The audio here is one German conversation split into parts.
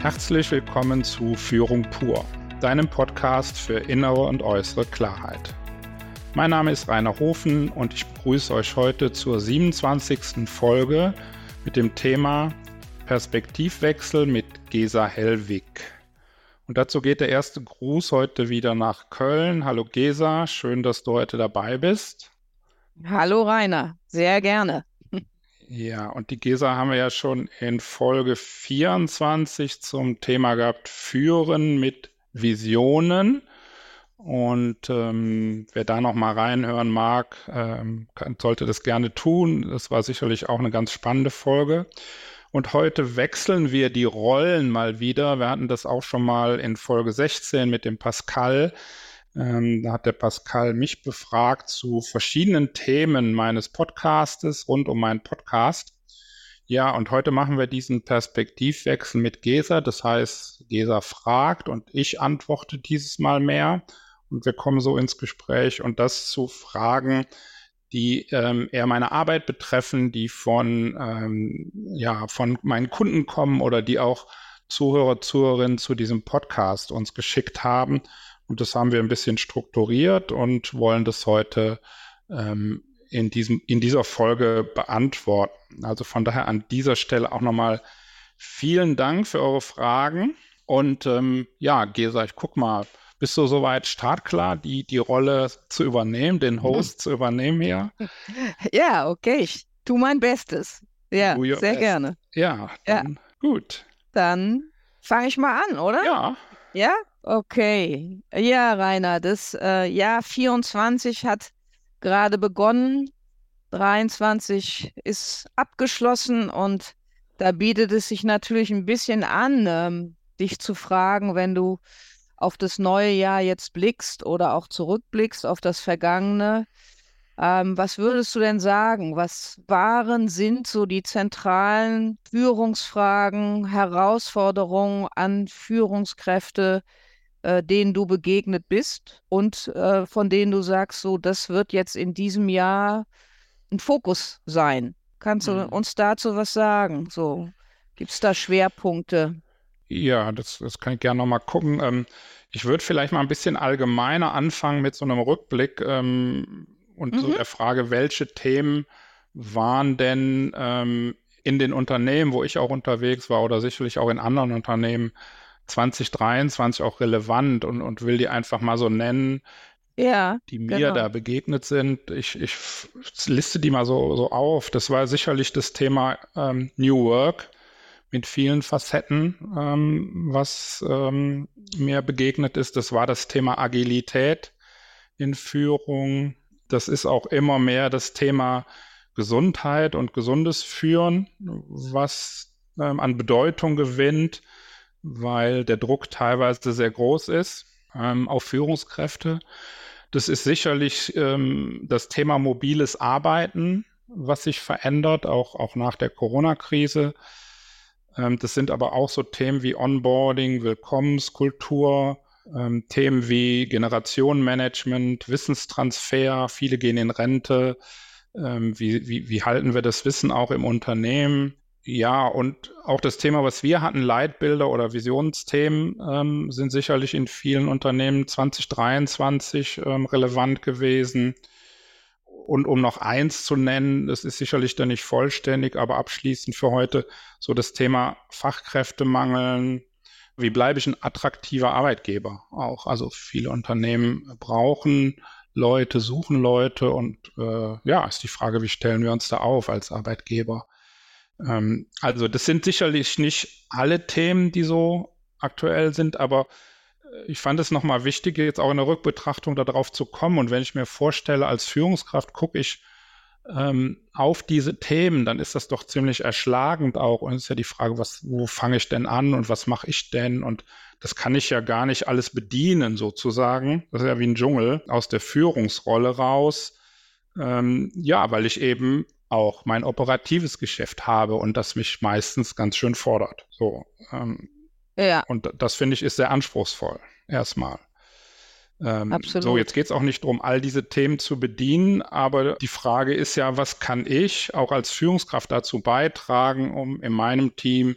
Herzlich willkommen zu Führung pur, deinem Podcast für innere und äußere Klarheit. Mein Name ist Rainer Hofen und ich begrüße euch heute zur 27. Folge mit dem Thema Perspektivwechsel mit Gesa Hellwig. Und dazu geht der erste Gruß heute wieder nach Köln. Hallo Gesa, schön, dass du heute dabei bist. Hallo Rainer, sehr gerne. Ja, und die Gesa haben wir ja schon in Folge 24 zum Thema gehabt, Führen mit Visionen. Und ähm, wer da noch mal reinhören mag, ähm, kann, sollte das gerne tun. Das war sicherlich auch eine ganz spannende Folge. Und heute wechseln wir die Rollen mal wieder. Wir hatten das auch schon mal in Folge 16 mit dem Pascal. Ähm, da hat der Pascal mich befragt zu verschiedenen Themen meines Podcastes rund um meinen Podcast. Ja, und heute machen wir diesen Perspektivwechsel mit Gesa. Das heißt, Gesa fragt und ich antworte dieses Mal mehr. Und wir kommen so ins Gespräch und das zu Fragen, die ähm, eher meine Arbeit betreffen, die von, ähm, ja, von meinen Kunden kommen oder die auch Zuhörer, Zuhörerinnen zu diesem Podcast uns geschickt haben. Und das haben wir ein bisschen strukturiert und wollen das heute ähm, in, diesem, in dieser Folge beantworten. Also von daher an dieser Stelle auch nochmal vielen Dank für eure Fragen. Und ähm, ja, Gesa, ich guck mal, bist du soweit startklar, die, die Rolle zu übernehmen, den Host mhm. zu übernehmen hier? Ja, okay, ich tue mein Bestes. Ja, sehr best. gerne. Ja, dann, ja. gut. Dann fange ich mal an, oder? Ja. Ja, Okay, ja, Rainer, das äh, Jahr 24 hat gerade begonnen, 23 ist abgeschlossen und da bietet es sich natürlich ein bisschen an, ähm, dich zu fragen, wenn du auf das neue Jahr jetzt blickst oder auch zurückblickst auf das vergangene. Ähm, was würdest du denn sagen? Was waren, sind so die zentralen Führungsfragen, Herausforderungen an Führungskräfte, äh, denen du begegnet bist und äh, von denen du sagst, so, das wird jetzt in diesem Jahr ein Fokus sein. Kannst du mhm. uns dazu was sagen? So, gibt es da Schwerpunkte? Ja, das, das kann ich gerne nochmal gucken. Ähm, ich würde vielleicht mal ein bisschen allgemeiner anfangen mit so einem Rückblick ähm, und mhm. so der Frage, welche Themen waren denn ähm, in den Unternehmen, wo ich auch unterwegs war oder sicherlich auch in anderen Unternehmen, 2023 auch relevant und, und will die einfach mal so nennen, ja, die mir genau. da begegnet sind. Ich, ich liste die mal so, so auf. Das war sicherlich das Thema ähm, New Work mit vielen Facetten, ähm, was ähm, mir begegnet ist. Das war das Thema Agilität in Führung. Das ist auch immer mehr das Thema Gesundheit und gesundes Führen, was ähm, an Bedeutung gewinnt weil der Druck teilweise sehr groß ist ähm, auf Führungskräfte. Das ist sicherlich ähm, das Thema mobiles Arbeiten, was sich verändert, auch, auch nach der Corona-Krise. Ähm, das sind aber auch so Themen wie Onboarding, Willkommenskultur, ähm, Themen wie Generationenmanagement, Wissenstransfer. Viele gehen in Rente. Ähm, wie, wie, wie halten wir das Wissen auch im Unternehmen? Ja, und auch das Thema, was wir hatten, Leitbilder oder Visionsthemen, ähm, sind sicherlich in vielen Unternehmen 2023 ähm, relevant gewesen. Und um noch eins zu nennen, das ist sicherlich dann nicht vollständig, aber abschließend für heute so das Thema Fachkräftemangel. Wie bleibe ich ein attraktiver Arbeitgeber auch? Also viele Unternehmen brauchen Leute, suchen Leute und äh, ja, ist die Frage, wie stellen wir uns da auf als Arbeitgeber? Ähm, also das sind sicherlich nicht alle Themen, die so aktuell sind, aber äh, ich fand es nochmal wichtig, jetzt auch in der Rückbetrachtung darauf zu kommen. Und wenn ich mir vorstelle, als Führungskraft gucke ich ähm, auf diese Themen, dann ist das doch ziemlich erschlagend auch. Und es ist ja die Frage, was, wo fange ich denn an und was mache ich denn? Und das kann ich ja gar nicht alles bedienen, sozusagen. Das ist ja wie ein Dschungel aus der Führungsrolle raus. Ähm, ja, weil ich eben auch mein operatives Geschäft habe und das mich meistens ganz schön fordert. So. Ähm, ja. Und das finde ich ist sehr anspruchsvoll, erstmal. Ähm, Absolut. So, jetzt geht es auch nicht darum, all diese Themen zu bedienen, aber die Frage ist ja, was kann ich auch als Führungskraft dazu beitragen, um in meinem Team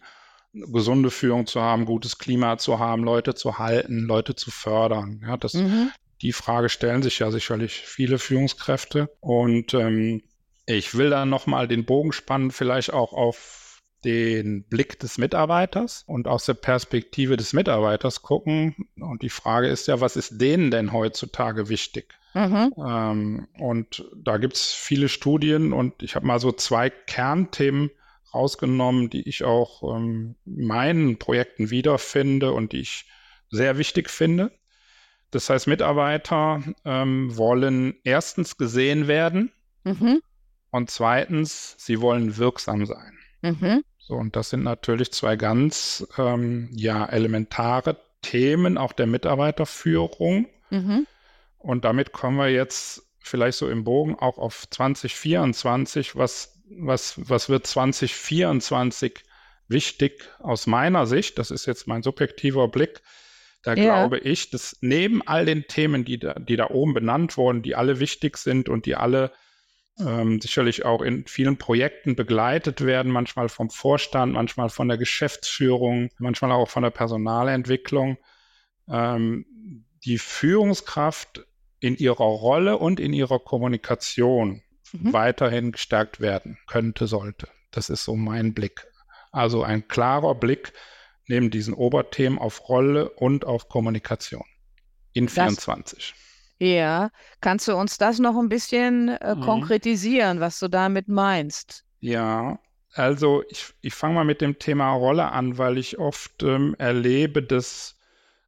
gesunde Führung zu haben, gutes Klima zu haben, Leute zu halten, Leute zu fördern. Ja, das, mhm. Die Frage stellen sich ja sicherlich viele Führungskräfte. Und ähm, ich will da nochmal den Bogen spannen, vielleicht auch auf den Blick des Mitarbeiters und aus der Perspektive des Mitarbeiters gucken. Und die Frage ist ja, was ist denen denn heutzutage wichtig? Mhm. Ähm, und da gibt es viele Studien und ich habe mal so zwei Kernthemen rausgenommen, die ich auch ähm, meinen Projekten wiederfinde und die ich sehr wichtig finde. Das heißt, Mitarbeiter ähm, wollen erstens gesehen werden mhm. Und zweitens, sie wollen wirksam sein. Mhm. So, und das sind natürlich zwei ganz ähm, ja, elementare Themen auch der Mitarbeiterführung. Mhm. Und damit kommen wir jetzt vielleicht so im Bogen auch auf 2024. Was, was, was wird 2024 wichtig aus meiner Sicht? Das ist jetzt mein subjektiver Blick. Da ja. glaube ich, dass neben all den Themen, die da, die da oben benannt wurden, die alle wichtig sind und die alle ähm, sicherlich auch in vielen Projekten begleitet werden, manchmal vom Vorstand, manchmal von der Geschäftsführung, manchmal auch von der Personalentwicklung, ähm, die Führungskraft in ihrer Rolle und in ihrer Kommunikation mhm. weiterhin gestärkt werden könnte, sollte. Das ist so mein Blick. Also ein klarer Blick neben diesen Oberthemen auf Rolle und auf Kommunikation in das, 24. Ja, kannst du uns das noch ein bisschen äh, mhm. konkretisieren, was du damit meinst? Ja, also ich, ich fange mal mit dem Thema Rolle an, weil ich oft ähm, erlebe, dass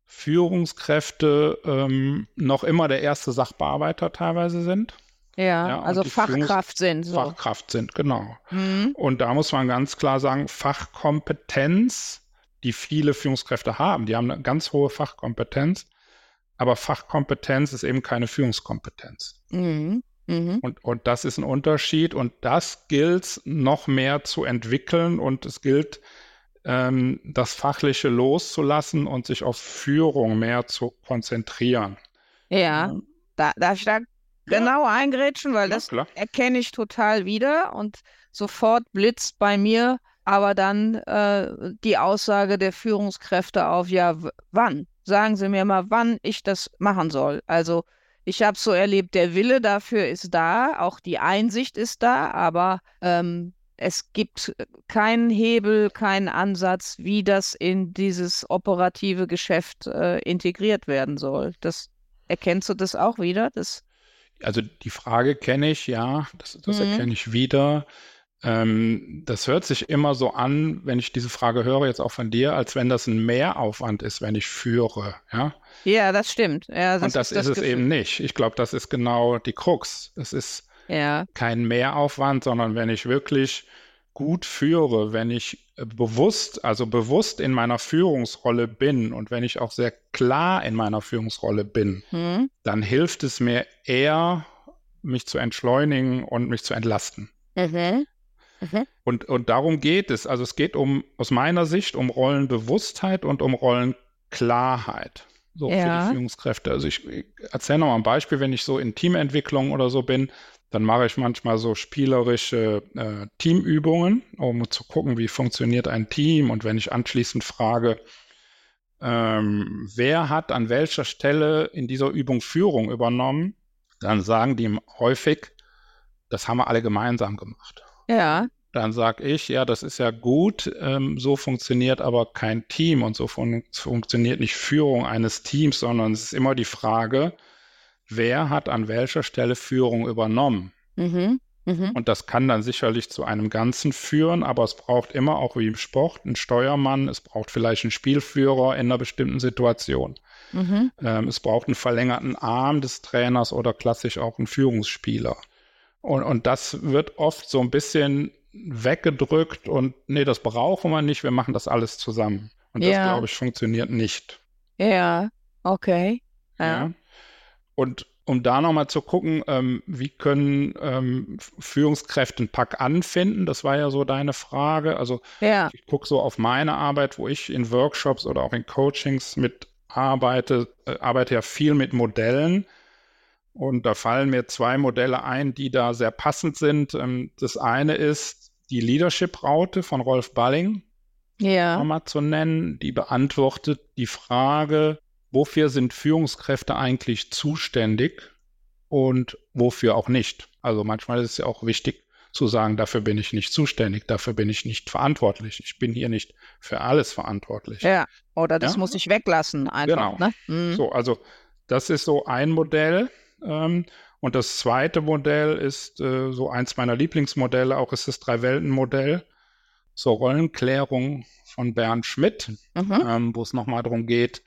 Führungskräfte ähm, noch immer der erste Sachbearbeiter teilweise sind. Ja, ja also Fachkraft sind. So. Fachkraft sind, genau. Mhm. Und da muss man ganz klar sagen, Fachkompetenz, die viele Führungskräfte haben, die haben eine ganz hohe Fachkompetenz, aber Fachkompetenz ist eben keine Führungskompetenz. Mhm. Mhm. Und, und das ist ein Unterschied und das gilt noch mehr zu entwickeln und es gilt ähm, das Fachliche loszulassen und sich auf Führung mehr zu konzentrieren. Ja, da darf ich da genau ja. eingrätschen, weil ja, das klar. erkenne ich total wieder und sofort blitzt bei mir aber dann äh, die Aussage der Führungskräfte auf, ja, wann? Sagen Sie mir mal, wann ich das machen soll. Also ich habe so erlebt, der Wille dafür ist da, auch die Einsicht ist da, aber ähm, es gibt keinen Hebel, keinen Ansatz, wie das in dieses operative Geschäft äh, integriert werden soll. Das erkennst du das auch wieder? Das also die Frage kenne ich, ja, das, das mhm. erkenne ich wieder. Ähm, das hört sich immer so an, wenn ich diese Frage höre, jetzt auch von dir, als wenn das ein Mehraufwand ist, wenn ich führe. Ja, ja das stimmt. Ja, das Und das ist, das es Gefühl. eben nicht. Ich glaube, das ist genau die Krux. Es ist ja. kein Mehraufwand, sondern wenn ich wirklich gut führe, wenn ich äh, bewusst, also bewusst in meiner Führungsrolle bin und wenn ich auch sehr klar in meiner Führungsrolle bin, hm. dann hilft es mir eher, mich zu entschleunigen und mich zu entlasten. Mhm. Mhm. Und, und darum geht es. Also es geht um, aus meiner Sicht, um Rollenbewusstheit und um Rollenklarheit. So ja. für die Führungskräfte. Also ich, ich erzähle noch mal ein Beispiel, wenn ich so in Teamentwicklung oder so bin, dann mache ich manchmal so spielerische äh, Teamübungen, um zu gucken, wie funktioniert ein Team. Und wenn ich anschließend frage, ähm, wer hat an welcher Stelle in dieser Übung Führung übernommen, dann sagen die häufig, das haben wir alle gemeinsam gemacht. Ja. Dann sage ich, ja, das ist ja gut, ähm, so funktioniert aber kein Team und so fun funktioniert nicht Führung eines Teams, sondern es ist immer die Frage, wer hat an welcher Stelle Führung übernommen. Mhm. Mhm. Und das kann dann sicherlich zu einem Ganzen führen, aber es braucht immer auch wie im Sport einen Steuermann, es braucht vielleicht einen Spielführer in einer bestimmten Situation. Mhm. Ähm, es braucht einen verlängerten Arm des Trainers oder klassisch auch einen Führungsspieler. Und, und das wird oft so ein bisschen weggedrückt und nee, das brauchen wir nicht, wir machen das alles zusammen. Und das, ja. glaube ich, funktioniert nicht. Ja, okay. Ja. ja. Und um da nochmal zu gucken, ähm, wie können ähm, Führungskräfte einen Pack anfinden? Das war ja so deine Frage. Also ja. ich gucke so auf meine Arbeit, wo ich in Workshops oder auch in Coachings mit arbeite, äh, arbeite ja viel mit Modellen. Und da fallen mir zwei Modelle ein, die da sehr passend sind. Ähm, das eine ist die Leadership-Raute von Rolf Balling. Ja. nochmal zu nennen. Die beantwortet die Frage, wofür sind Führungskräfte eigentlich zuständig und wofür auch nicht. Also manchmal ist es ja auch wichtig zu sagen, dafür bin ich nicht zuständig, dafür bin ich nicht verantwortlich. Ich bin hier nicht für alles verantwortlich. Ja, oder das Ja. muss ich weglassen einfach. Genau. Ne? Mhm. So, also das ist so ein Modell. Ähm, und das zweite Modell ist äh, so eins meiner Lieblingsmodelle, auch ist das Drei-Welten-Modell zur Rollenklärung von Bernd Schmidt, Mhm. ähm, wo es nochmal darum geht,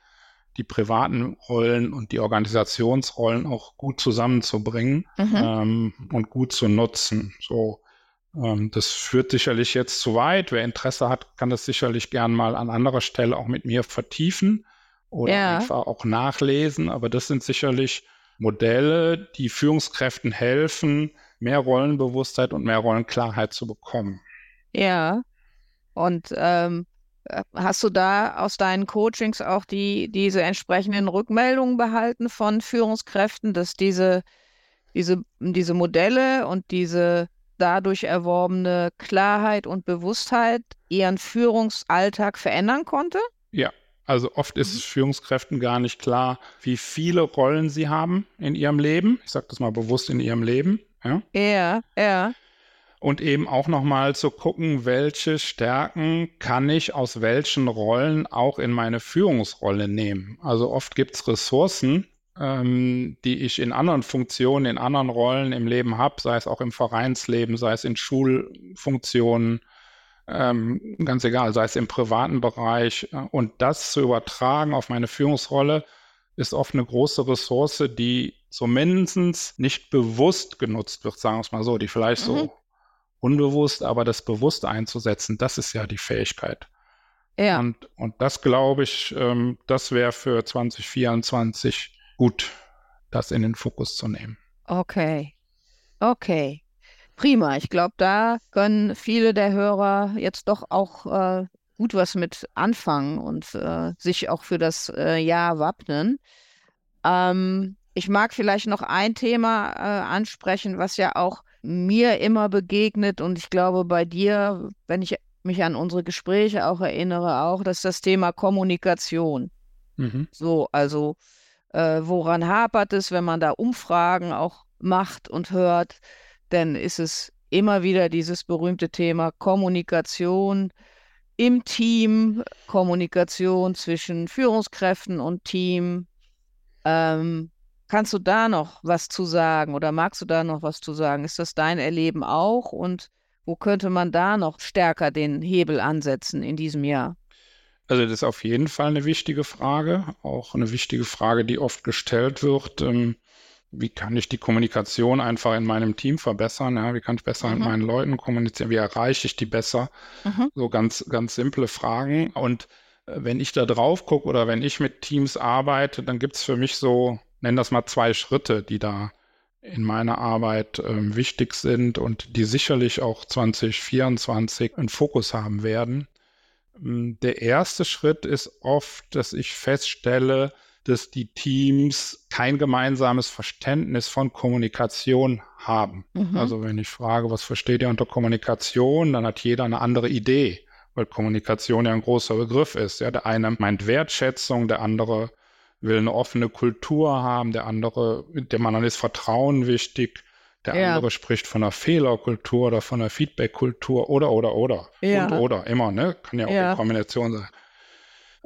die privaten Rollen und die Organisationsrollen auch gut zusammenzubringen Mhm. ähm, und gut zu nutzen. So, ähm, das führt sicherlich jetzt zu weit. Wer Interesse hat, kann das sicherlich gern mal an anderer Stelle auch mit mir vertiefen oder Ja. einfach auch nachlesen. Aber das sind sicherlich Modelle, die Führungskräften helfen, mehr Rollenbewusstheit und mehr Rollenklarheit zu bekommen. Ja. Und ähm, äh, hast du da aus deinen Coachings auch die, diese entsprechenden Rückmeldungen behalten von Führungskräften, dass diese, diese, diese Modelle und diese dadurch erworbene Klarheit und Bewusstheit ihren Führungsalltag verändern konnte? Ja, also oft ist es Führungskräften gar nicht klar, wie viele Rollen sie haben in ihrem Leben. Ich sage das mal bewusst in ihrem Leben. Ja? Ja, ja. Und eben auch nochmal zu gucken, welche Stärken kann ich aus welchen Rollen auch in meine Führungsrolle nehmen. Also oft gibt es Ressourcen, ähm, die ich in anderen Funktionen, in anderen Rollen im Leben habe, sei es auch im Vereinsleben, sei es in Schulfunktionen, ähm, ganz egal, sei es im privaten Bereich. Äh, Und das zu übertragen auf meine Führungsrolle ist oft eine große Ressource, die zumindest nicht bewusst genutzt wird, sagen wir es mal so, die vielleicht Mhm. so unbewusst, aber das bewusst einzusetzen, das ist ja die Fähigkeit. Ja. Und, und das glaube ich, ähm, das wäre für 2024 gut, das in den Fokus zu nehmen. Okay. Okay. Prima. Ich glaube, da können viele der Hörer jetzt doch auch äh, gut was mit anfangen und äh, sich auch für das äh, Jahr wappnen. Ähm, ich mag vielleicht noch ein Thema äh, ansprechen, was ja auch mir immer begegnet und ich glaube bei dir, wenn ich mich an unsere Gespräche auch erinnere, auch, dass das Thema Kommunikation. Mhm. So, also äh, woran hapert es, wenn man da Umfragen auch macht und hört, dann ist es immer wieder dieses berühmte Thema Kommunikation im Team, Kommunikation zwischen Führungskräften und Team. Ähm, kannst du da noch was zu sagen oder magst du da noch was zu sagen? Ist das dein Erleben auch und wo könnte man da noch stärker den Hebel ansetzen in diesem Jahr? Also das ist auf jeden Fall eine wichtige Frage, auch eine wichtige Frage, die oft gestellt wird. Ähm, wie kann ich die Kommunikation einfach in meinem Team verbessern? Ja, wie kann ich besser mit Mhm. meinen Leuten kommunizieren? Wie erreiche ich die besser? Mhm. So ganz, ganz simple Fragen. Und äh, wenn ich da drauf gucke oder wenn ich mit Teams arbeite, dann gibt es für mich so, nenn das mal zwei Schritte, die da in meiner Arbeit ähm, wichtig sind und die sicherlich auch 2024 einen Fokus haben werden. Ähm, Der erste Schritt ist oft, dass ich feststelle, dass die Teams kein gemeinsames Verständnis von Kommunikation haben. Mhm. Also wenn ich frage, was versteht ihr unter Kommunikation, dann hat jeder eine andere Idee, weil Kommunikation ja ein großer Begriff ist. Ja, der eine meint Wertschätzung, der andere will eine offene Kultur haben, der andere, dem anderen ist Vertrauen wichtig, der Ja. andere spricht von einer Fehlerkultur oder von einer Feedbackkultur oder oder oder Ja. und oder immer, ne? Kann ja auch Ja. eine Kombination sein.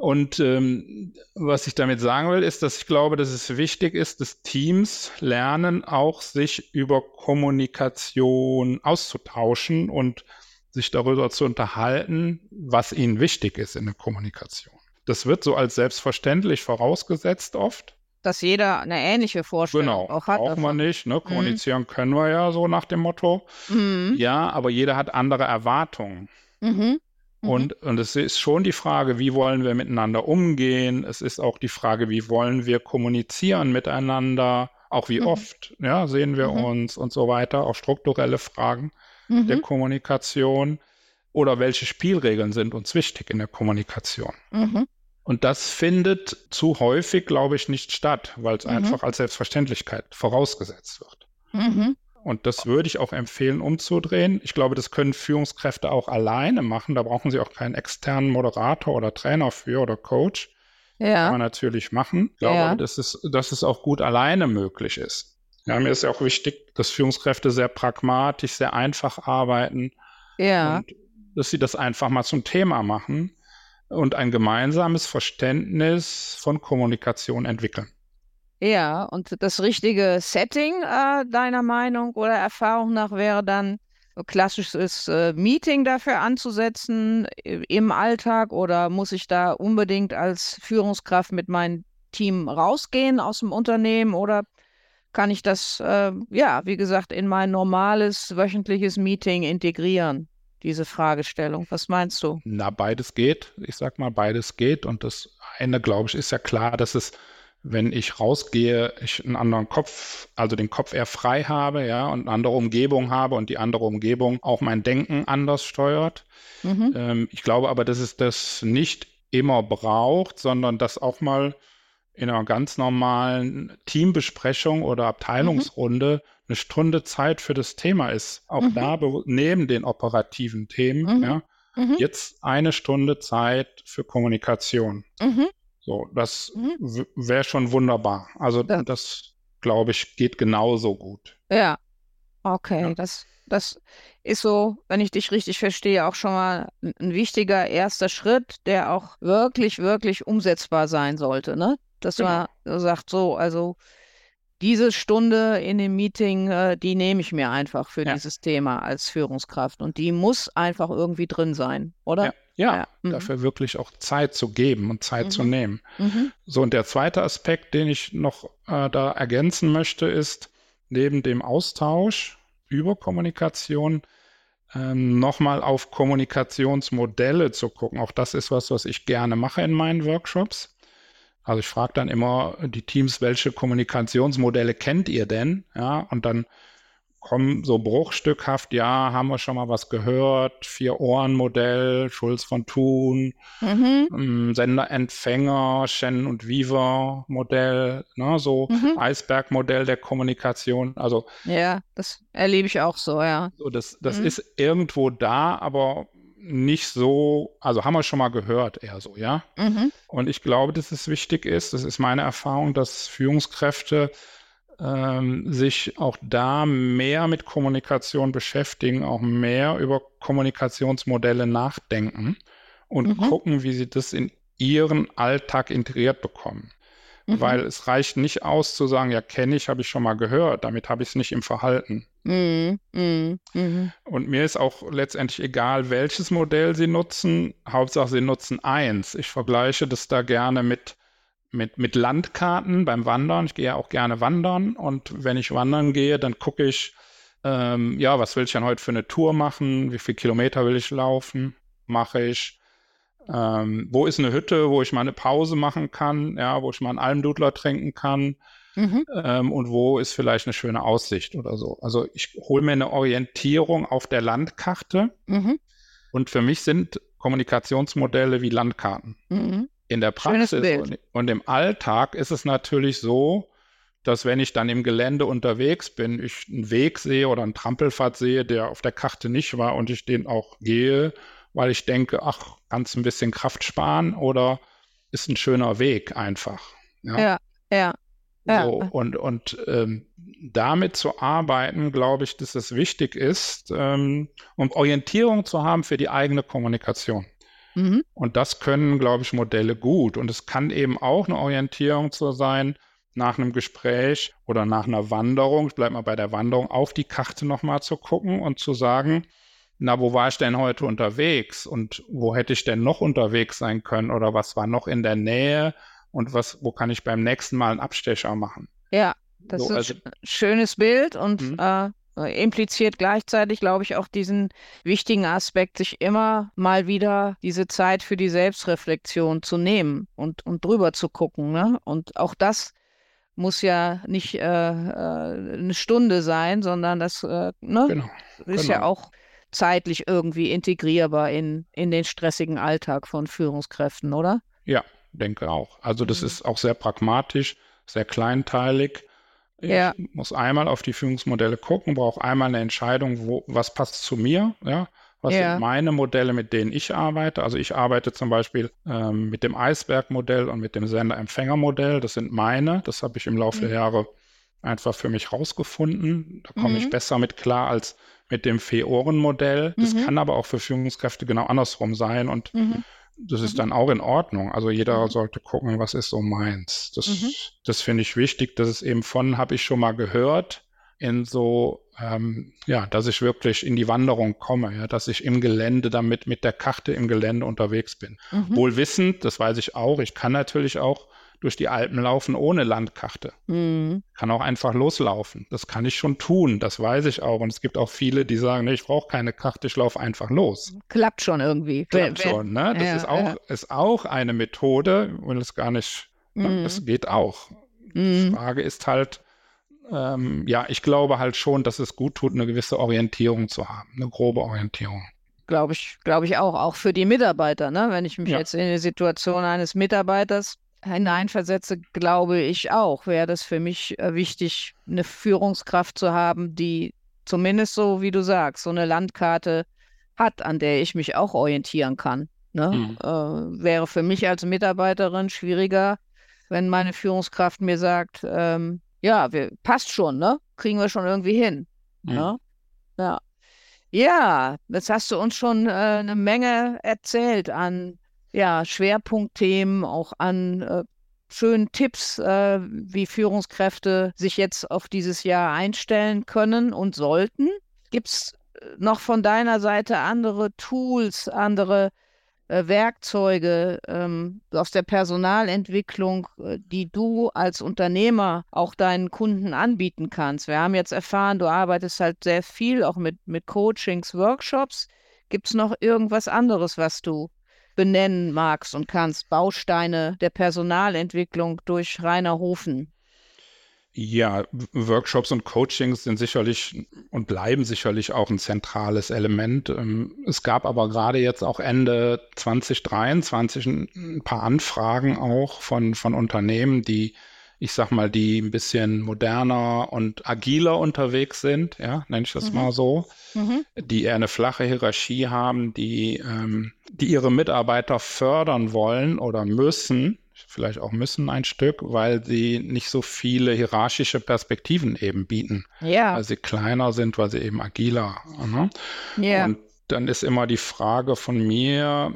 Und ähm, was ich damit sagen will, ist, dass ich glaube, dass es wichtig ist, dass Teams lernen, auch sich über Kommunikation auszutauschen und sich darüber zu unterhalten, was ihnen wichtig ist in der Kommunikation. Das wird so als selbstverständlich vorausgesetzt oft. Dass jeder eine ähnliche Vorstellung Genau, auch hat. brauchen wir nicht. Ne? Kommunizieren können wir ja so nach dem Motto. Mhm. Ja, aber jeder hat andere Erwartungen. Mhm. Mhm. Und, und es ist schon die Frage, wie wollen wir miteinander umgehen? Es ist auch die Frage, wie wollen wir kommunizieren miteinander? Auch wie Mhm. oft ja, sehen wir Mhm. uns und so weiter. Auch strukturelle Fragen der Mhm. Kommunikation. Oder welche Spielregeln sind uns wichtig in der Kommunikation? Mhm. Und das findet zu häufig, glaube ich, nicht statt, weil es Mhm. einfach als Selbstverständlichkeit vorausgesetzt wird. Und das würde ich auch empfehlen, umzudrehen. Ich glaube, das können Führungskräfte auch alleine machen. Da brauchen sie auch keinen externen Moderator oder Trainer für oder Coach. Ja. Kann man natürlich machen. Ich glaube, ja. dass, es, dass es auch gut alleine möglich ist. Ja, mir ist ja auch wichtig, dass Führungskräfte sehr pragmatisch, sehr einfach arbeiten. Ja. Und dass sie das einfach mal zum Thema machen und ein gemeinsames Verständnis von Kommunikation entwickeln. Ja, und das richtige Setting äh, deiner Meinung oder Erfahrung nach wäre dann ein klassisches äh, Meeting dafür anzusetzen im Alltag oder muss ich da unbedingt als Führungskraft mit meinem Team rausgehen aus dem Unternehmen oder kann ich das, äh, ja, wie gesagt, in mein normales wöchentliches Meeting integrieren? Diese Fragestellung. Was meinst du? Na, beides geht. Ich sag mal, beides geht. Und das eine, glaube ich, ist ja klar, dass es wenn ich rausgehe, ich einen anderen Kopf, also den Kopf eher frei habe, ja, und eine andere Umgebung habe und die andere Umgebung auch mein Denken anders steuert. Mhm. Ähm, ich glaube aber, dass es das nicht immer braucht, sondern dass auch mal in einer ganz normalen Teambesprechung oder Abteilungsrunde mhm. eine Stunde Zeit für das Thema ist. Auch mhm. da neben den operativen Themen, mhm. ja, mhm. jetzt eine Stunde Zeit für Kommunikation. Mhm. So, das mhm. wäre schon wunderbar. Also ja. das, glaube ich, geht genauso gut. Ja, okay, ja. das das ist so, wenn ich dich richtig verstehe, auch schon mal ein wichtiger erster Schritt, der auch wirklich, wirklich umsetzbar sein sollte, ne? Dass genau. man sagt, so, also diese Stunde in dem Meeting, äh, die nehme ich mir einfach für ja. dieses Thema als Führungskraft und die muss einfach irgendwie drin sein, oder? Ja. Ja, ja. Mhm. dafür wirklich auch Zeit zu geben und Zeit mhm. zu nehmen. Mhm. So, und der zweite Aspekt, den ich noch äh, da ergänzen möchte, ist neben dem Austausch über Kommunikation ähm, nochmal auf Kommunikationsmodelle zu gucken. Auch das ist was, was ich gerne mache in meinen Workshops. Also ich frage dann immer die Teams, welche Kommunikationsmodelle kennt ihr denn? Ja, und dann kommen so bruchstückhaft, ja, haben wir schon mal was gehört, Vier-Ohren-Modell, Schulz von Thun, mhm. Ähm, Sender-Empfänger, Shannon und Weaver-Modell, ne, so mhm. Eisberg-Modell der Kommunikation, also. Ja, das erlebe ich auch so, ja. So, das das mhm. ist irgendwo da, aber nicht so, also haben wir schon mal gehört, eher so, ja. Mhm. Und ich glaube, dass es wichtig ist, das ist meine Erfahrung, dass Führungskräfte ähm, sich auch da mehr mit Kommunikation beschäftigen, auch mehr über Kommunikationsmodelle nachdenken und mhm. gucken, wie sie das in ihren Alltag integriert bekommen. Mhm. Weil es reicht nicht aus zu sagen, ja, kenne ich, habe ich schon mal gehört, damit habe ich es nicht im Verhalten. Mhm. mhm. Und mir ist auch letztendlich egal, welches Modell Sie nutzen, Hauptsache Sie nutzen eins. Ich vergleiche das da gerne mit mit, mit Landkarten beim Wandern. Ich gehe ja auch gerne wandern und wenn ich wandern gehe, dann gucke ich, ähm, ja, was will ich denn heute für eine Tour machen? Wie viele Kilometer will ich laufen? Mache ich? Ähm, wo ist eine Hütte, wo ich mal eine Pause machen kann? Ja, wo ich mal einen Almdudler trinken kann? Mhm. Ähm, und wo ist vielleicht eine schöne Aussicht oder so? Also ich hole mir eine Orientierung auf der Landkarte. Mhm. Und für mich sind Kommunikationsmodelle wie Landkarten. Mhm. In der Praxis und, und, im Alltag ist es natürlich so, dass wenn ich dann im Gelände unterwegs bin, ich einen Weg sehe oder einen Trampelpfad sehe, der auf der Karte nicht war und ich den auch gehe, weil ich denke, ach, kannst ein bisschen Kraft sparen oder ist ein schöner Weg einfach. Ja, ja. ja. ja. So, und und ähm, damit zu arbeiten, glaube ich, dass es wichtig ist, ähm, um Orientierung zu haben für die eigene Kommunikation. Mhm. Und das können, glaube ich, Modelle gut. Und es kann eben auch eine Orientierung zu sein, nach einem Gespräch oder nach einer Wanderung, ich bleibe mal bei der Wanderung, auf die Karte nochmal zu gucken und zu sagen, na, wo war ich denn heute unterwegs und wo hätte ich denn noch unterwegs sein können oder was war noch in der Nähe und was, wo kann ich beim nächsten Mal einen Abstecher machen? Ja, das so, ist also, ein schönes Bild und mhm. äh, äh, impliziert gleichzeitig, glaube ich, auch diesen wichtigen Aspekt, sich immer mal wieder diese Zeit für die Selbstreflexion zu nehmen und, und drüber zu gucken. Ne? Und auch das muss ja nicht äh, äh, eine Stunde sein, sondern das äh, ne? genau, ist genau. ja auch zeitlich irgendwie integrierbar in, in den stressigen Alltag von Führungskräften, oder? Ja, denke auch. Also das mhm. ist auch sehr pragmatisch, sehr kleinteilig Ich ja. muss einmal auf die Führungsmodelle gucken, brauche einmal eine Entscheidung, wo, was passt zu mir, ja, was ja. sind meine Modelle, mit denen ich arbeite? Also ich arbeite zum Beispiel ähm, mit dem Eisberg-Modell und mit dem Sender-Empfänger-Modell. Das sind meine. Das habe ich im Laufe mhm. der Jahre einfach für mich rausgefunden. Da komme mhm. ich besser mit klar als mit dem Vier-Ohren-Modell. Das mhm. kann aber auch für Führungskräfte genau andersrum sein. Und mhm. Das ist mhm. dann auch in Ordnung. Also jeder mhm. sollte gucken, was ist so meins. Das, das finde ich wichtig. Das ist eben von, habe ich schon mal gehört, in so ähm, ja, dass ich wirklich in die Wanderung komme, ja, dass ich im Gelände damit mit der Karte im Gelände unterwegs bin. Mhm. Wohl wissend, das weiß ich auch, ich kann natürlich auch durch die Alpen laufen ohne Landkarte. Mhm. Kann auch einfach loslaufen. Das kann ich schon tun, das weiß ich auch. Und es gibt auch viele, die sagen, nee, ich brauche keine Karte, ich laufe einfach los. Klappt schon irgendwie. Klappt schon, ne? Das ja, ist, auch, ja. ist auch eine Methode, und es gar nicht, ne, mhm. das geht auch. Die mhm. Frage ist halt, ähm, ja, ich glaube halt schon, dass es gut tut, eine gewisse Orientierung zu haben, eine grobe Orientierung. Glaube ich, glaube ich auch, auch für die Mitarbeiter. Ne? Wenn ich mich ja. jetzt in die Situation eines Mitarbeiters hineinversetze, glaube ich auch, wäre das für mich äh, wichtig, eine Führungskraft zu haben, die zumindest so, wie du sagst, so eine Landkarte hat, an der ich mich auch orientieren kann. Ne? Mhm. Äh, wäre für mich als Mitarbeiterin schwieriger, wenn meine Führungskraft mir sagt, ähm, ja, wir, passt schon, ne? Kriegen wir schon irgendwie hin. Mhm. Ne? Ja. Ja, jetzt hast du uns schon äh, eine Menge erzählt an ja, Schwerpunktthemen, auch an äh, schönen Tipps, äh, wie Führungskräfte sich jetzt auf dieses Jahr einstellen können und sollten. Gibt es äh, noch von deiner Seite andere Tools, andere äh, Werkzeuge ähm, aus der Personalentwicklung, äh, die du als Unternehmer auch deinen Kunden anbieten kannst. Wir haben jetzt erfahren, du arbeitest halt sehr viel auch mit, mit Coachings, Workshops. Gibt es noch irgendwas anderes, was du benennen magst und kannst? Bausteine der Personalentwicklung durch Rainer Hofen. Ja, Workshops und Coachings sind sicherlich und bleiben sicherlich auch ein zentrales Element. Ähm, es gab aber gerade jetzt auch Ende 2023 ein paar Anfragen auch von, von Unternehmen, die, ich sag mal, die ein bisschen moderner und agiler unterwegs sind, ja, nenne ich das mhm. mal so, mhm. die eher eine flache Hierarchie haben, die, ähm, die ihre Mitarbeiter fördern wollen oder müssen vielleicht auch müssen ein Stück, weil sie nicht so viele hierarchische Perspektiven eben bieten. Ja. Weil sie kleiner sind, weil sie eben agiler. Ne? Ja. Und dann ist immer die Frage von mir,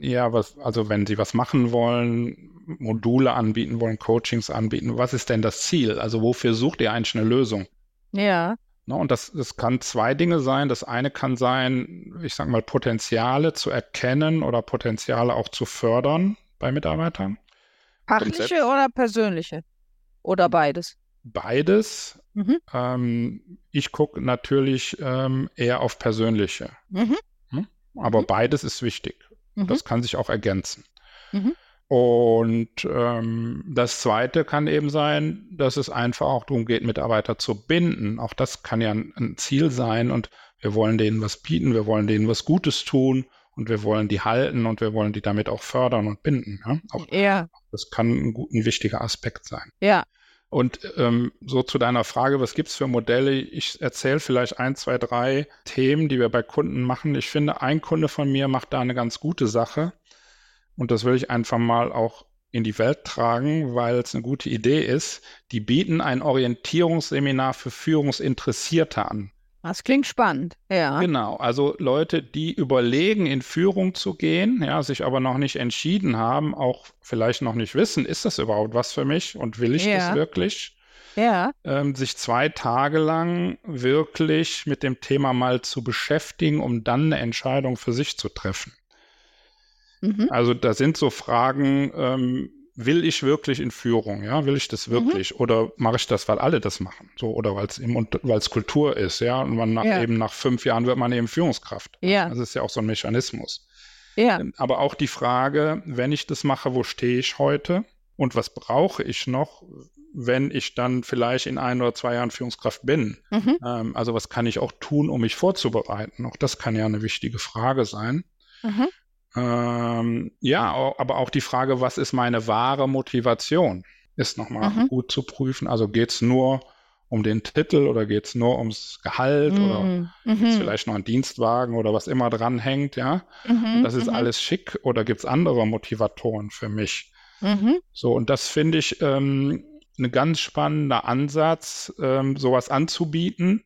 ja, was, also wenn sie was machen wollen, Module anbieten wollen, Coachings anbieten, was ist denn das Ziel? Also wofür sucht ihr eigentlich eine Lösung? Ja. Ne, und das, das kann zwei Dinge sein. Das eine kann sein, ich sage mal, Potenziale zu erkennen oder Potenziale auch zu fördern bei Mitarbeitern. Fachliche oder persönliche? Oder beides? Beides. Mhm. Ähm, ich gucke natürlich ähm, eher auf persönliche. Mhm. Hm? Aber mhm. beides ist wichtig. Mhm. Das kann sich auch ergänzen. Mhm. Und ähm, das Zweite kann eben sein, dass es einfach auch darum geht, Mitarbeiter zu binden. Auch das kann ja ein, ein Ziel sein und wir wollen denen was bieten, wir wollen denen was Gutes tun und wir wollen die halten und wir wollen die damit auch fördern und binden. Ja? Auch, ja. Das kann ein, ein wichtiger Aspekt sein. Ja. Und ähm, so zu deiner Frage, was gibt es für Modelle? Ich erzähle vielleicht ein, zwei, drei Themen, die wir bei Kunden machen. Ich finde, ein Kunde von mir macht da eine ganz gute Sache. Und das will ich einfach mal auch in die Welt tragen, weil es eine gute Idee ist. Die bieten ein Orientierungsseminar für Führungsinteressierte an. Das klingt spannend, ja. Genau, also Leute, die überlegen, in Führung zu gehen, ja, sich aber noch nicht entschieden haben, auch vielleicht noch nicht wissen, ist das überhaupt was für mich und will ich ja. das wirklich? Ja. Ähm, sich zwei Tage lang wirklich mit dem Thema mal zu beschäftigen, um dann eine Entscheidung für sich zu treffen. Mhm. Also da sind so Fragen, ähm, will ich wirklich in Führung, ja, will ich das mhm. wirklich mhm. oder mache ich das, weil alle das machen, so oder weil es weil es Kultur ist, ja, und man nach, ja. eben nach fünf Jahren wird man eben Führungskraft. Ja. Das ist ja auch so ein Mechanismus. Ja. Ähm, aber auch die Frage, wenn ich das mache, wo stehe ich heute und was brauche ich noch, wenn ich dann vielleicht in ein oder zwei Jahren Führungskraft bin? Mhm. Ähm, also was kann ich auch tun, um mich vorzubereiten? Auch das kann ja eine wichtige Frage sein. Mhm. Ähm, ja, aber auch die Frage, was ist meine wahre Motivation, ist nochmal mhm. gut zu prüfen. Also geht es nur um den Titel oder geht es nur ums Gehalt Mhm. oder Mhm. Vielleicht noch einen Dienstwagen oder was immer dranhängt, ja? Mhm. Das ist Mhm. alles schick oder gibt es andere Motivatoren für mich? Mhm. So, und das finde ich ähm, ein ganz spannender Ansatz, ähm, sowas anzubieten,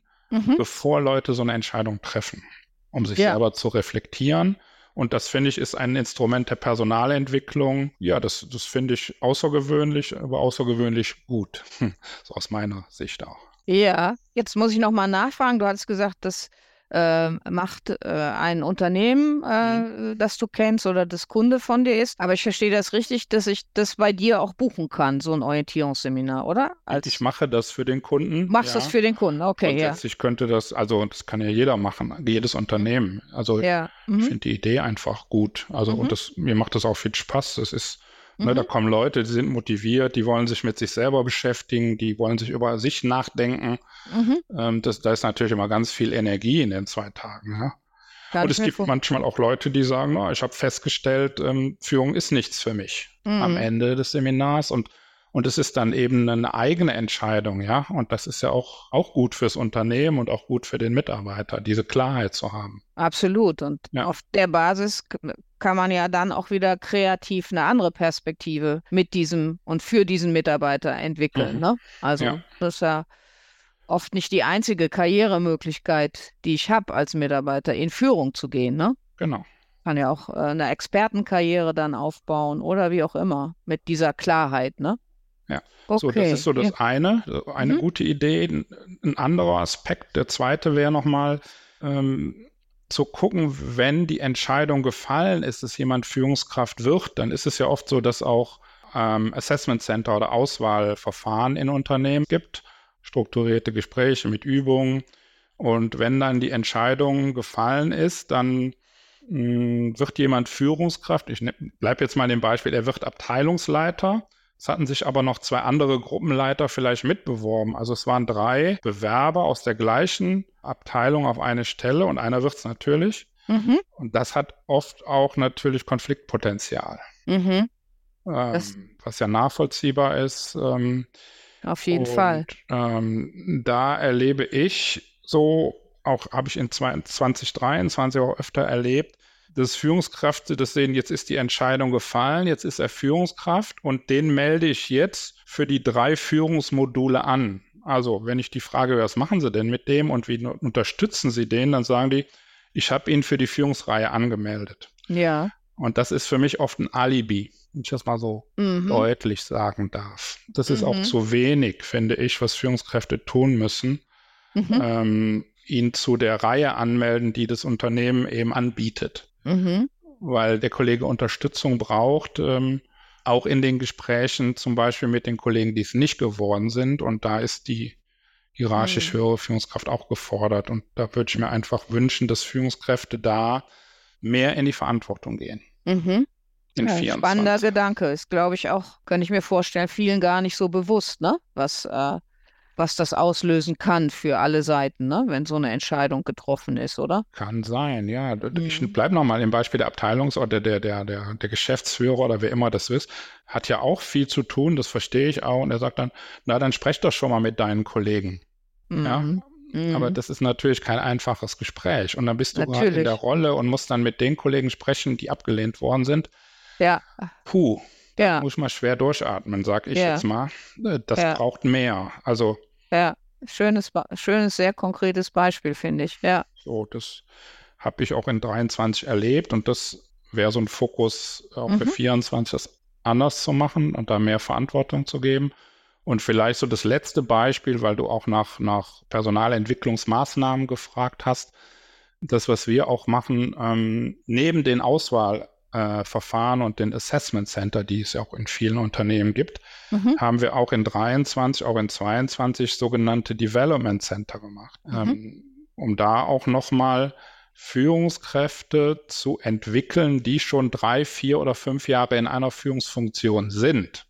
bevor Leute so eine Entscheidung treffen, um sich Ja. selber zu reflektieren. Und das finde ich ist ein Instrument der Personalentwicklung. Ja, das, das finde ich außergewöhnlich, aber außergewöhnlich gut. So aus meiner Sicht auch. Ja, jetzt muss ich noch mal nachfragen. Du hattest gesagt, das ähm, macht äh, ein Unternehmen, äh, das du kennst oder das Kunde von dir ist. Aber ich verstehe das richtig, dass ich das bei dir auch buchen kann, so ein Orientierungsseminar, oder? Als, ich mache das für den Kunden. machst ja. das für den Kunden, okay, ja. Grundsätzlich könnte das, also das kann ja jeder machen, jedes Unternehmen. Also Ja. ich Mhm. finde die Idee einfach gut. Also Mhm. und das, mir macht das auch viel Spaß. Das ist, ne, Mhm. da kommen Leute, die sind motiviert, die wollen sich mit sich selber beschäftigen, die wollen sich über sich nachdenken. Mhm. Ähm, das, da ist natürlich immer ganz viel Energie in den zwei Tagen. Ja? Kann Und es gibt vor- manchmal auch Leute, die sagen, na, ich habe festgestellt, ähm, Führung ist nichts für mich am Mhm. Ende des Seminars und und es ist dann eben eine eigene Entscheidung, ja. Und das ist ja auch, auch gut fürs Unternehmen und auch gut für den Mitarbeiter, diese Klarheit zu haben. Absolut. Und Ja. auf der Basis kann man ja dann auch wieder kreativ eine andere Perspektive mit diesem und für diesen Mitarbeiter entwickeln. Mhm. Ne? Also Ja. das ist ja oft nicht die einzige Karrieremöglichkeit, die ich habe als Mitarbeiter, in Führung zu gehen. Ne? Genau. Kann ja auch äh, eine Expertenkarriere dann aufbauen oder wie auch immer mit dieser Klarheit. Ne? Ja. Okay. So, das ist so das eine, eine Mhm. gute Idee. Ein, anderer Aspekt, der zweite wäre nochmal ähm, zu gucken, wenn die Entscheidung gefallen ist, dass jemand Führungskraft wird, dann ist es ja oft so, dass auch ähm, Assessment Center oder Auswahlverfahren in Unternehmen gibt, strukturierte Gespräche mit Übungen. Und wenn dann die Entscheidung gefallen ist, dann mh, wird jemand Führungskraft, ich bleibe jetzt mal dem Beispiel, er wird Abteilungsleiter. Es hatten sich aber noch zwei andere Gruppenleiter vielleicht mitbeworben. Also es waren drei Bewerber aus der gleichen Abteilung auf eine Stelle und einer wird es natürlich. Mhm. Und das hat oft auch natürlich Konfliktpotenzial, Mhm. Ähm, was ja nachvollziehbar ist. Ähm, Auf jeden und, Fall. Ähm, da erlebe ich so, auch habe ich in zwei- 2023 auch öfter erlebt, dass Führungskräfte das sehen, jetzt ist die Entscheidung gefallen, jetzt ist er Führungskraft und den melde ich jetzt für die drei Führungsmodule an. Also, wenn ich die Frage, was machen Sie denn mit dem und wie unterstützen Sie den, dann sagen die, ich habe ihn für die Führungsreihe angemeldet. Ja. Und das ist für mich oft ein Alibi, wenn ich das mal so Mhm. deutlich sagen darf. Das ist auch Mhm. zu wenig, finde ich, was Führungskräfte tun müssen, Mhm. ähm, ihn zu der Reihe anmelden, die das Unternehmen eben anbietet. Mhm. Weil der Kollege Unterstützung braucht, ähm, auch in den Gesprächen zum Beispiel mit den Kollegen, die es nicht geworden sind. Und da ist die hierarchisch Mhm. höhere Führungskraft auch gefordert. Und da würde ich mir einfach wünschen, dass Führungskräfte da mehr in die Verantwortung gehen. Mhm. In Ja, 24. spannender Gedanke. Ist, glaube ich, auch, könnte ich mir vorstellen, vielen gar nicht so bewusst, ne? Was, äh, was das auslösen kann für alle Seiten, ne? Wenn so eine Entscheidung getroffen ist, oder? Kann sein, ja. Ich Mhm. bleibe nochmal im Beispiel der Abteilungs- oder der, der, der, der Geschäftsführer oder wer immer das ist, hat ja auch viel zu tun, das verstehe ich auch. Und er sagt dann, na, dann sprech doch schon mal mit deinen Kollegen. Ja. Mhm. Mhm. Aber das ist natürlich kein einfaches Gespräch. Und dann bist du gerade in der Rolle und musst dann mit den Kollegen sprechen, die abgelehnt worden sind. ja, Puh, ja, muss mal schwer durchatmen, sag ich Ja. jetzt mal. Äh, Das Ja. braucht mehr. Also ja. Schönes, schönes, sehr konkretes Beispiel, finde ich. Ja. So, das habe ich auch in 23 erlebt und das wäre so ein Fokus auch für Mhm. 24, das anders zu machen und da mehr Verantwortung zu geben. Und vielleicht so das letzte Beispiel, weil du auch nach, nach Personalentwicklungsmaßnahmen gefragt hast. Das, was wir auch machen, ähm, neben den Auswahlverfahren und den Assessment Center, die es ja auch in vielen Unternehmen gibt, Mhm. haben wir auch in 23, auch in 22 sogenannte Development Center gemacht, Mhm. ähm, um da auch nochmal Führungskräfte zu entwickeln, die schon drei, vier oder fünf Jahre in einer Führungsfunktion sind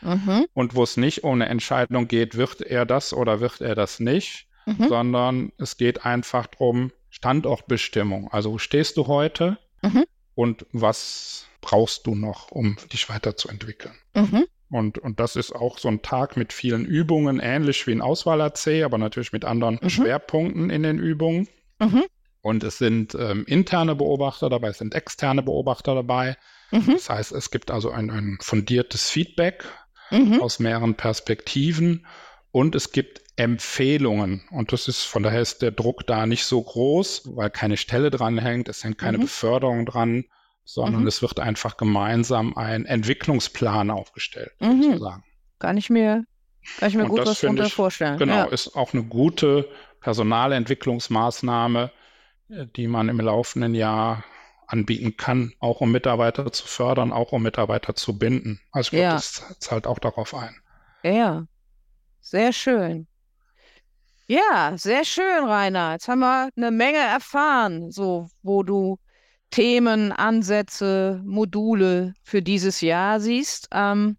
Mhm. und wo es nicht um eine Entscheidung geht, wird er das oder wird er das nicht, Mhm. sondern es geht einfach darum, Standortbestimmung. Also wo stehst du heute Mhm. Und was brauchst du noch, um dich weiterzuentwickeln? Mhm. Und, und das ist auch so ein Tag mit vielen Übungen, ähnlich wie ein Auswahl-AC, aber natürlich mit anderen mhm. Schwerpunkten in den Übungen. Mhm. Und es sind ähm, interne Beobachter dabei, es sind externe Beobachter dabei. Mhm. Das heißt, es gibt also ein, ein fundiertes Feedback mhm. aus mehreren Perspektiven und es gibt Empfehlungen. Und das ist, von daher ist der Druck da nicht so groß, weil keine Stelle dran hängt, es hängt keine mhm. Beförderung dran, sondern mhm. es wird einfach gemeinsam ein Entwicklungsplan aufgestellt, mhm. sozusagen. Kann ich mir, kann ich mir gut was darunter vorstellen. Genau, ja. ist auch eine gute Personalentwicklungsmaßnahme, äh, die man im laufenden Jahr anbieten kann, auch um Mitarbeiter zu fördern, auch um Mitarbeiter zu binden. Also ich glaube, ja. das zahlt auch darauf ein. Ja, sehr schön. Ja, sehr schön, Rainer. Jetzt haben wir eine Menge erfahren, so wo du Themen, Ansätze, Module für dieses Jahr siehst. Ähm,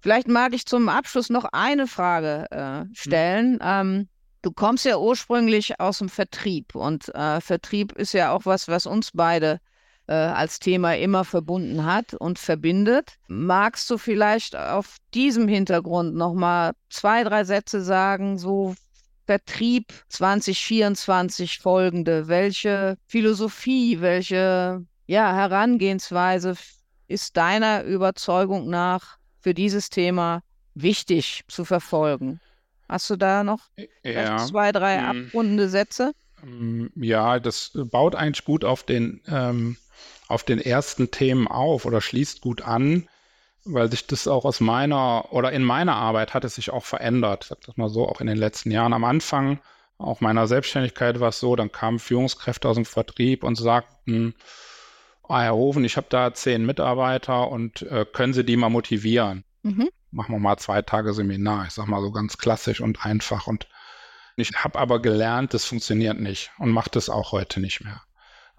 vielleicht mag ich zum Abschluss noch eine Frage äh, stellen. Hm. Ähm, du kommst ja ursprünglich aus dem Vertrieb und äh, Vertrieb ist ja auch was, was uns beide äh, als Thema immer verbunden hat und verbindet. Magst du vielleicht auf diesem Hintergrund nochmal zwei, drei Sätze sagen, so Vertrieb 2024 folgende? Welche Philosophie, welche ja, Herangehensweise ist deiner Überzeugung nach für dieses Thema wichtig zu verfolgen? Hast du da noch ja, zwei, drei hm. abrundende Sätze? Hm, ja, das baut eigentlich gut auf den ähm, auf den ersten Themen auf oder schließt gut an, weil sich das auch aus meiner oder in meiner Arbeit hat es sich auch verändert, sag das mal so, auch in den letzten Jahren. Am Anfang auch meiner Selbstständigkeit war es so, dann kamen Führungskräfte aus dem Vertrieb und sagten, ah, Herr Hofen, ich habe da zehn Mitarbeiter und äh, können Sie die mal motivieren? Mhm. Machen wir mal zwei Tage Seminar, ich sag mal so ganz klassisch und einfach. Und ich habe aber gelernt, das funktioniert nicht und mache das auch heute nicht mehr.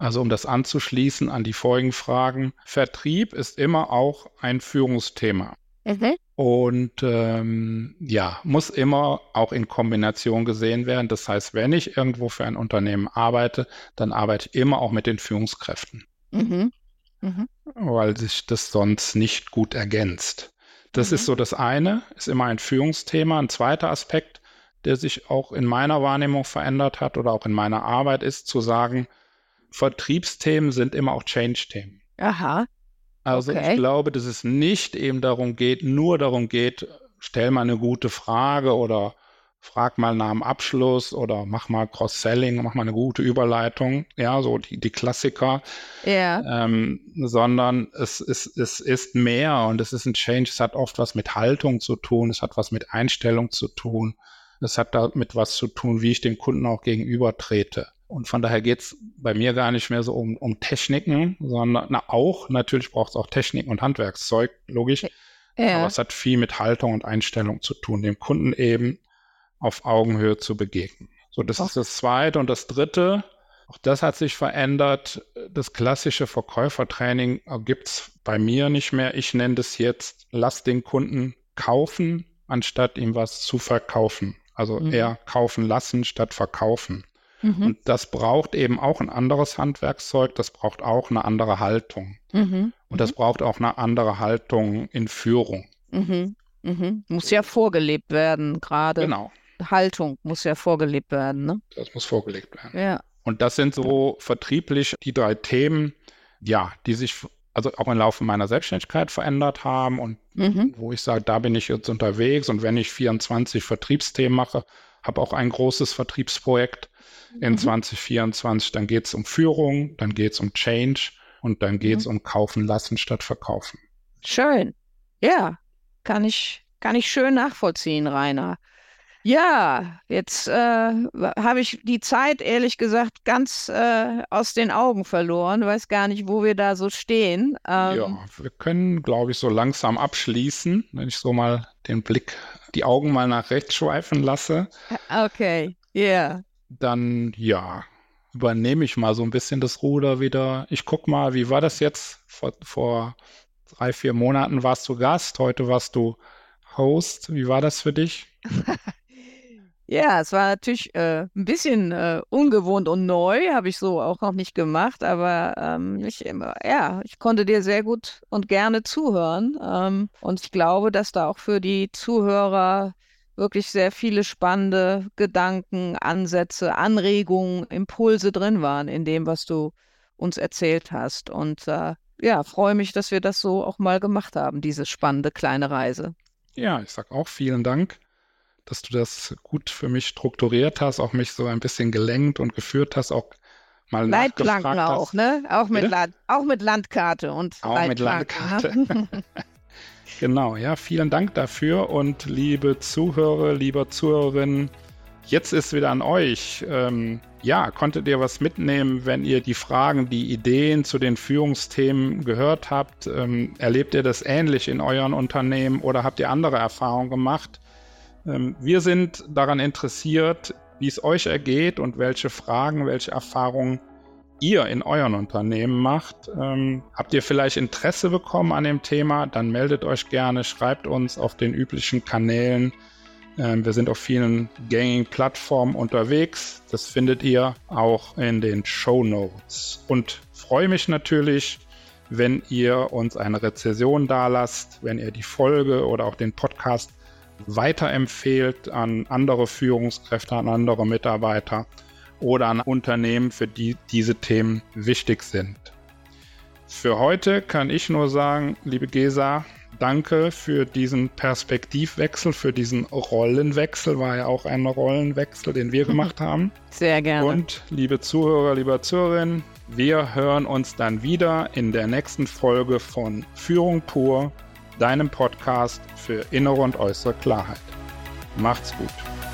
Also um das anzuschließen an die vorigen Fragen, Vertrieb ist immer auch ein Führungsthema. Mhm. Und ähm, ja, muss immer auch in Kombination gesehen werden. Das heißt, wenn ich irgendwo für ein Unternehmen arbeite, dann arbeite ich immer auch mit den Führungskräften. Mhm. Mhm. Weil sich das sonst nicht gut ergänzt. Das mhm. ist so das eine, ist immer ein Führungsthema. Ein zweiter Aspekt, der sich auch in meiner Wahrnehmung verändert hat oder auch in meiner Arbeit, ist zu sagen, Vertriebsthemen sind immer auch Change-Themen. Aha. Also okay. ich glaube, dass es nicht eben darum geht, nur darum geht, stell mal eine gute Frage oder frag mal nach dem Abschluss oder mach mal Cross-Selling, mach mal eine gute Überleitung, ja, so die, die Klassiker. Ja. Ähm, sondern es ist, es ist mehr und es ist ein Change, es hat oft was mit Haltung zu tun, es hat was mit Einstellung zu tun, es hat damit was zu tun, wie ich dem Kunden auch gegenüber trete. Und von daher geht es bei mir gar nicht mehr so um, um Techniken, sondern na, auch, natürlich braucht es auch Techniken und Handwerkszeug, logisch. Ja. Aber es hat viel mit Haltung und Einstellung zu tun, dem Kunden eben auf Augenhöhe zu begegnen. So, das oh. ist das Zweite. Und das Dritte, auch das hat sich verändert. Das klassische Verkäufertraining gibt es bei mir nicht mehr. Ich nenne das jetzt, lass den Kunden kaufen, anstatt ihm was zu verkaufen. Also mhm. eher kaufen lassen statt verkaufen. Mhm. Und das braucht eben auch ein anderes Handwerkszeug, das braucht auch eine andere Haltung. Mhm. Und das mhm. braucht auch eine andere Haltung in Führung. Mhm. Mhm. Muss ja vorgelebt werden, gerade. Genau. Haltung muss ja vorgelebt werden. Ne? Das muss vorgelebt werden. Ja. Und das sind so vertrieblich die drei Themen, ja, die sich also auch im Laufe meiner Selbstständigkeit verändert haben und mhm. wo ich sage, da bin ich jetzt unterwegs und wenn ich 24 Vertriebsthemen mache, habe auch ein großes Vertriebsprojekt in mhm. 2024. Dann geht es um Führung, dann geht es um Change und dann geht es mhm. um Kaufen lassen statt Verkaufen. Schön. Ja, kann ich, kann ich schön nachvollziehen, Rainer. Ja, jetzt äh, habe ich die Zeit ehrlich gesagt ganz äh, aus den Augen verloren. Weiß gar nicht, wo wir da so stehen. Ähm, ja, wir können, glaube ich, so langsam abschließen, wenn ich so mal den Blick, die Augen mal nach rechts schweifen lasse. Okay, ja. Yeah dann ja, übernehme ich mal so ein bisschen das Ruder wieder. Ich gucke mal, wie war das jetzt? Vor, vor drei, vier Monaten warst du Gast, heute warst du Host. Wie war das für dich? Ja, es war natürlich äh, ein bisschen äh, ungewohnt und neu, habe ich so auch noch nicht gemacht, aber ähm, ich, ja, ich konnte dir sehr gut und gerne zuhören. Ähm, und ich glaube, dass da auch für die Zuhörer wirklich sehr viele spannende Gedanken, Ansätze, Anregungen, Impulse drin waren in dem, was du uns erzählt hast. Und äh, ja, freue mich, dass wir das so auch mal gemacht haben, diese spannende kleine Reise. Ja, ich sage auch vielen Dank dass du das gut für mich strukturiert hast, auch mich so ein bisschen gelenkt und geführt hast, auch mal Leitplanken auch, ne? Auch mit, Land, auch mit Landkarte und Auch mit ne? Landkarte. Genau, ja, vielen Dank dafür und liebe Zuhörer, liebe Zuhörerinnen, jetzt ist wieder an euch. Ähm, ja, konntet ihr was mitnehmen, wenn ihr die Fragen, die Ideen zu den Führungsthemen gehört habt? Ähm, erlebt ihr das ähnlich in euren Unternehmen oder habt ihr andere Erfahrungen gemacht? Ähm, wir sind daran interessiert, wie es euch ergeht und welche Fragen, welche Erfahrungen ihr in euren Unternehmen macht. Ähm, habt ihr vielleicht Interesse bekommen an dem Thema? Dann meldet euch gerne, schreibt uns auf den üblichen Kanälen. Ähm, wir sind auf vielen gängigen Plattformen unterwegs. Das findet ihr auch in den Show Notes. Und freue mich natürlich, wenn ihr uns eine Rezession dalasst, wenn ihr die Folge oder auch den Podcast weiterempfehlt an andere Führungskräfte, an andere Mitarbeiter oder an Unternehmen, für die diese Themen wichtig sind. Für heute kann ich nur sagen, liebe Gesa, danke für diesen Perspektivwechsel, für diesen Rollenwechsel, war ja auch ein Rollenwechsel, den wir gemacht haben. Sehr gerne. Und liebe Zuhörer, liebe Zuhörerinnen, wir hören uns dann wieder in der nächsten Folge von Führung pur deinem Podcast für innere und äußere Klarheit. Macht's gut.